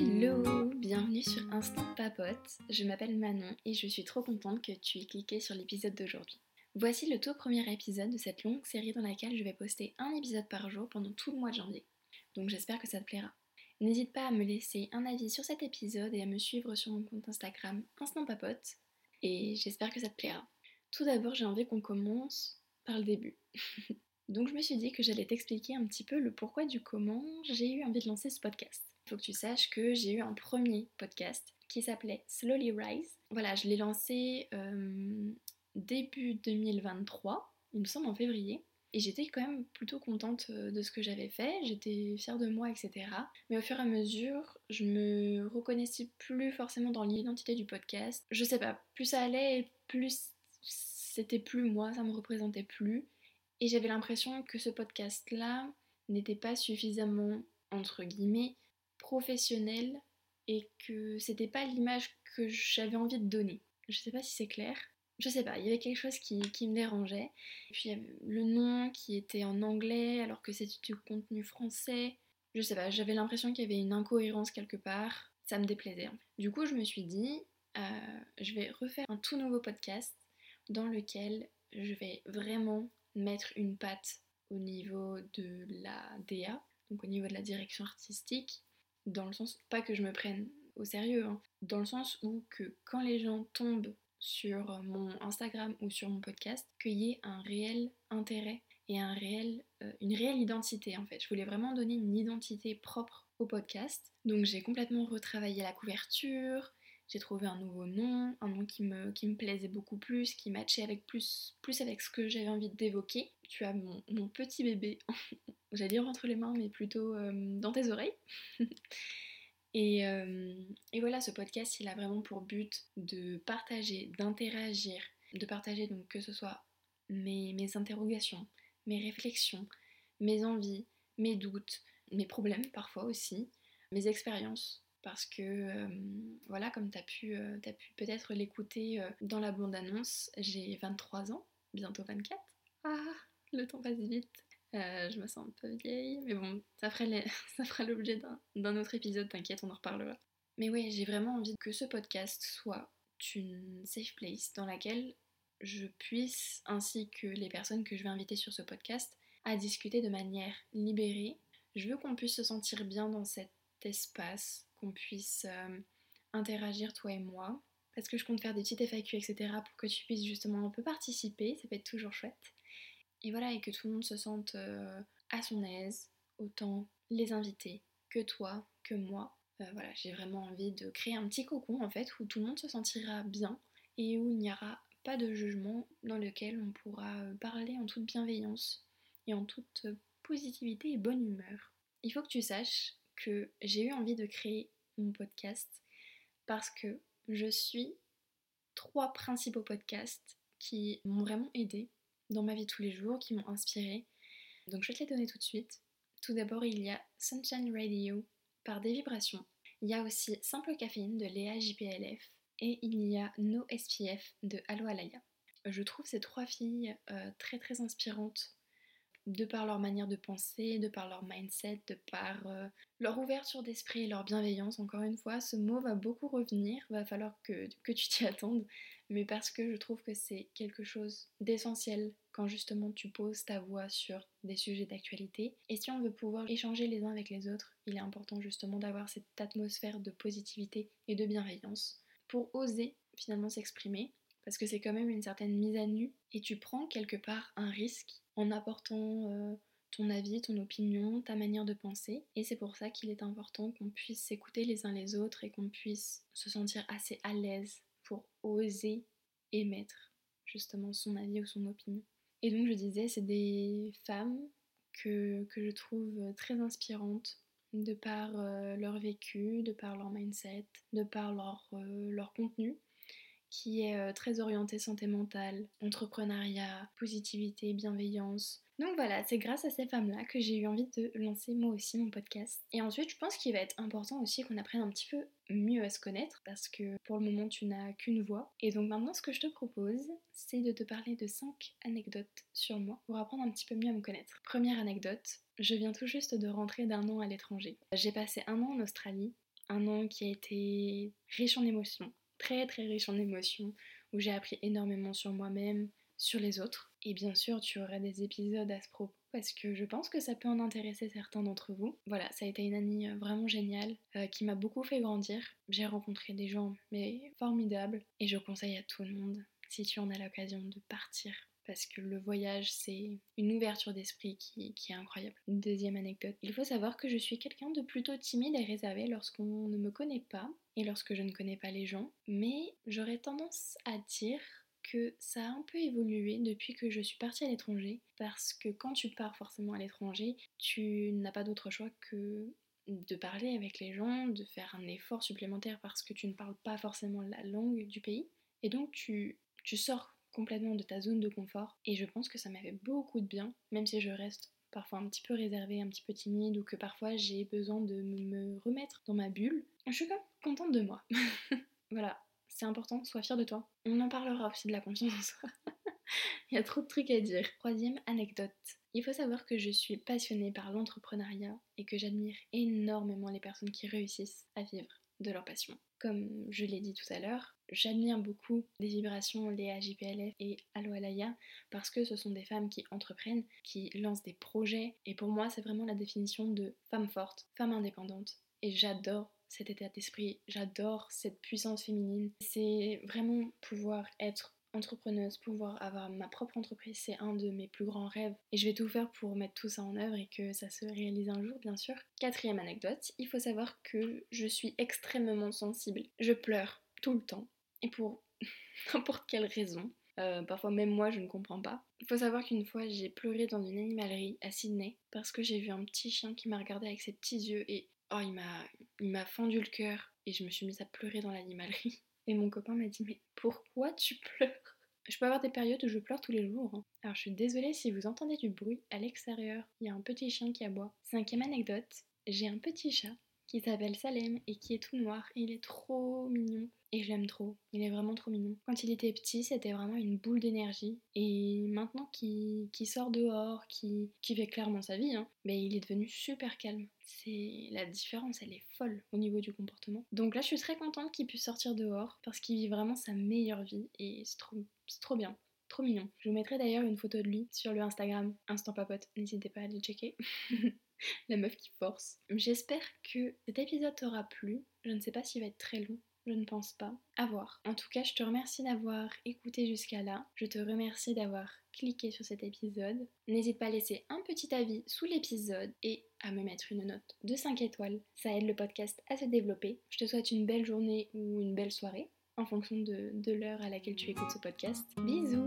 Hello, bienvenue sur Instant Papote. Je m'appelle Manon et je suis trop contente que tu aies cliqué sur l'épisode d'aujourd'hui. Voici le tout premier épisode de cette longue série dans laquelle je vais poster un épisode par jour pendant tout le mois de janvier. Donc j'espère que ça te plaira. N'hésite pas à me laisser un avis sur cet épisode et à me suivre sur mon compte Instagram Instant Papote. Et j'espère que ça te plaira. Tout d'abord, j'ai envie qu'on commence par le début. Donc je me suis dit que j'allais t'expliquer un petit peu le pourquoi du comment j'ai eu envie de lancer ce podcast. Il faut que tu saches que j'ai eu un premier podcast qui s'appelait Slowly Rise. Voilà, je l'ai lancé euh, début 2023, il me semble en février. Et j'étais quand même plutôt contente euh, de ce que j'avais fait, j'étais fière de moi, etc. Mais au fur et à mesure, je me reconnaissais plus forcément dans l'identité du podcast. Je sais pas, plus ça allait, plus c'était plus moi, ça me représentait plus. Et j'avais l'impression que ce podcast-là n'était pas suffisamment, entre guillemets, professionnel et que c'était pas l'image que j'avais envie de donner. Je sais pas si c'est clair. Je sais pas, il y avait quelque chose qui, me dérangeait. Et puis il y avait le nom qui était en anglais alors que c'était du contenu français. Je sais pas, j'avais l'impression qu'il y avait une incohérence quelque part. Ça me déplaisait. Du coup, je me suis dit, euh, je vais refaire un tout nouveau podcast dans lequel je vais vraiment mettre une patte au niveau de la DA, donc au niveau de la direction artistique, dans le sens, pas que je me prenne au sérieux, hein, dans le sens où que quand les gens tombent sur mon Instagram ou sur mon podcast, qu'il y ait un réel intérêt et un réel, euh, une réelle identité en fait. Je voulais vraiment donner une identité propre au podcast. Donc j'ai complètement retravaillé la couverture, j'ai trouvé un nouveau nom, un nom qui me, plaisait beaucoup plus, qui matchait avec plus, plus avec ce que j'avais envie d'évoquer. Tu as mon, petit bébé, j'allais dire entre les mains, mais plutôt euh, dans tes oreilles. et, euh, et, voilà, ce podcast, il a vraiment pour but de partager, d'interagir, de partager donc que ce soit mes, mes interrogations, mes réflexions, mes envies, mes doutes, mes problèmes parfois aussi, mes expériences, parce que euh, voilà, comme tu as pu, euh, pu peut-être l'écouter euh, dans la bande-annonce, j'ai 23 ans, bientôt 24. Ah, le temps passe vite. je me sens un peu vieille, mais bon, ça fera l'objet d'un autre épisode, t'inquiète, on en reparlera. Mais oui, j'ai vraiment envie que ce podcast soit une safe place dans laquelle je puisse, ainsi que les personnes que je vais inviter sur ce podcast, à discuter de manière libérée. Je veux qu'on puisse se sentir bien dans cet espace qu'on puisse euh, interagir toi et moi. Parce que je compte faire des petites FAQ, etc. pour que tu puisses justement un peu participer, ça peut être toujours chouette. Et voilà, et que tout le monde se sente euh, à son aise, autant les invités que toi, que moi. Euh, voilà, j'ai vraiment envie de créer un petit cocon en fait où tout le monde se sentira bien et où il n'y aura pas de jugement dans lequel on pourra parler en toute bienveillance et en toute positivité et bonne humeur. Il faut que tu saches que j'ai eu envie de créer mon podcast parce que je suis trois principaux podcasts qui m'ont vraiment aidé dans ma vie tous les jours, qui m'ont inspiré. Donc je vais te les donner tout de suite. Tout d'abord, il y a Sunshine Radio par des vibrations. Il y a aussi Simple Caféine de Léa JPLF et il y a No SPF de Allo Alaya. Je trouve ces trois filles euh, très très inspirantes de par leur manière de penser, de par leur mindset, de par euh, leur ouverture d'esprit et leur bienveillance. Encore une fois, ce mot va beaucoup revenir, va falloir que, que tu t'y attendes, mais parce que je trouve que c'est quelque chose d'essentiel quand justement tu poses ta voix sur des sujets d'actualité. Et si on veut pouvoir échanger les uns avec les autres, il est important justement d'avoir cette atmosphère de positivité et de bienveillance pour oser finalement s'exprimer parce que c'est quand même une certaine mise à nu et tu prends quelque part un risque en apportant euh, ton avis, ton opinion, ta manière de penser. Et c'est pour ça qu'il est important qu'on puisse s'écouter les uns les autres et qu'on puisse se sentir assez à l'aise pour oser émettre justement son avis ou son opinion. Et donc je disais, c'est des femmes que, je trouve très inspirantes de par euh, leur vécu, de par leur mindset, de par leur, euh, leur contenu qui est euh, très orienté santé mentale, entrepreneuriat, positivité, bienveillance. Donc voilà, c'est grâce à ces femmes-là que j'ai eu envie de lancer moi aussi mon podcast. Et ensuite, je pense qu'il va être important aussi qu'on apprenne un petit peu mieux à se connaître parce que pour le moment, tu n'as qu'une voix. Et donc maintenant, ce que je te propose, c'est de te parler de 5 anecdotes sur moi pour apprendre un petit peu mieux à me connaître. Première anecdote, je viens tout juste de rentrer d'un an à l'étranger. J'ai passé un an en Australie Un an qui a été riche en émotions, très très riche en émotions, où j'ai appris énormément sur moi-même, sur les autres. Et bien sûr, tu auras des épisodes à ce propos parce que je pense que ça peut en intéresser certains d'entre vous. Voilà, ça a été une année euh, vraiment géniale euh, qui m'a beaucoup fait grandir. J'ai rencontré des gens mais formidables et je conseille à tout le monde, si tu en as l'occasion, de partir. Parce que le voyage, c'est une ouverture d'esprit qui, est incroyable. Deuxième anecdote. Il faut savoir que je suis quelqu'un de plutôt timide et réservé lorsqu'on ne me connaît pas et lorsque je ne connais pas les gens. Mais j'aurais tendance à dire que ça a un peu évolué depuis que je suis partie à l'étranger, parce que quand tu pars forcément à l'étranger, tu n'as pas d'autre choix que de parler avec les gens, de faire un effort supplémentaire parce que tu ne parles pas forcément la langue du pays. Et donc tu, tu sors complètement de ta zone de confort. Et je pense que ça m'a fait beaucoup de bien, même si je reste parfois un petit peu réservée, un petit peu timide, ou que parfois j'ai besoin de me remettre dans ma bulle. Je suis quand même contente de moi. voilà, c'est important, sois fier de toi. On en parlera aussi de la confiance en soi. Il y a trop de trucs à dire. Troisième anecdote. Il faut savoir que je suis passionnée par l'entrepreneuriat et que j'admire énormément les personnes qui réussissent à vivre de leur passion. Comme je l'ai dit tout à l'heure, j'admire beaucoup les vibrations Léa JPLF et Alo Alaya parce que ce sont des femmes qui entreprennent, qui lancent des projets et pour moi c'est vraiment la définition de femme forte, femme indépendante et j'adore cet état d'esprit, j'adore cette puissance féminine. C'est vraiment pouvoir être entrepreneuse, pouvoir avoir ma propre entreprise, c'est un de mes plus grands rêves. Et je vais tout faire pour mettre tout ça en œuvre et que ça se réalise un jour, bien sûr. Quatrième anecdote, il faut savoir que je suis extrêmement sensible. Je pleure tout le temps. Et pour n'importe quelle raison. Euh, parfois même moi je ne comprends pas. Il faut savoir qu'une fois j'ai pleuré dans une animalerie à Sydney parce que j'ai vu un petit chien qui m'a regardé avec ses petits yeux et Oh, il m'a, il m'a fendu le cœur et je me suis mise à pleurer dans l'animalerie. Et mon copain m'a dit Mais pourquoi tu pleures? Je peux avoir des périodes où je pleure tous les jours. Hein. Alors je suis désolée si vous entendez du bruit à l'extérieur. Il y a un petit chien qui aboie. Cinquième anecdote j'ai un petit chat qui s'appelle Salem et qui est tout noir. Il est trop mignon. Et je l'aime trop. Il est vraiment trop mignon. Quand il était petit, c'était vraiment une boule d'énergie. Et maintenant qu'il sort dehors, qu'il fait clairement sa vie, hein, mais il est devenu super calme. C'est la différence, elle est folle au niveau du comportement. Donc là, je suis très contente qu'il puisse sortir dehors parce qu'il vit vraiment sa meilleure vie et c'est trop, trop bien. Trop mignon. Je vous mettrai d'ailleurs une photo de lui sur le Instagram Instant Papote. N'hésitez pas à aller checker. la meuf qui force. J'espère que cet épisode t'aura plu. Je ne sais pas s'il va être très long. Je ne pense pas. À voir. En tout cas, je te remercie d'avoir écouté jusqu'à là. Je te remercie d'avoir cliqué sur cet épisode. N'hésite pas à laisser un petit avis sous l'épisode et à me mettre une note de 5 étoiles. Ça aide le podcast à se développer. Je te souhaite une belle journée ou une belle soirée en fonction de, de l'heure à laquelle tu écoutes ce podcast. Bisous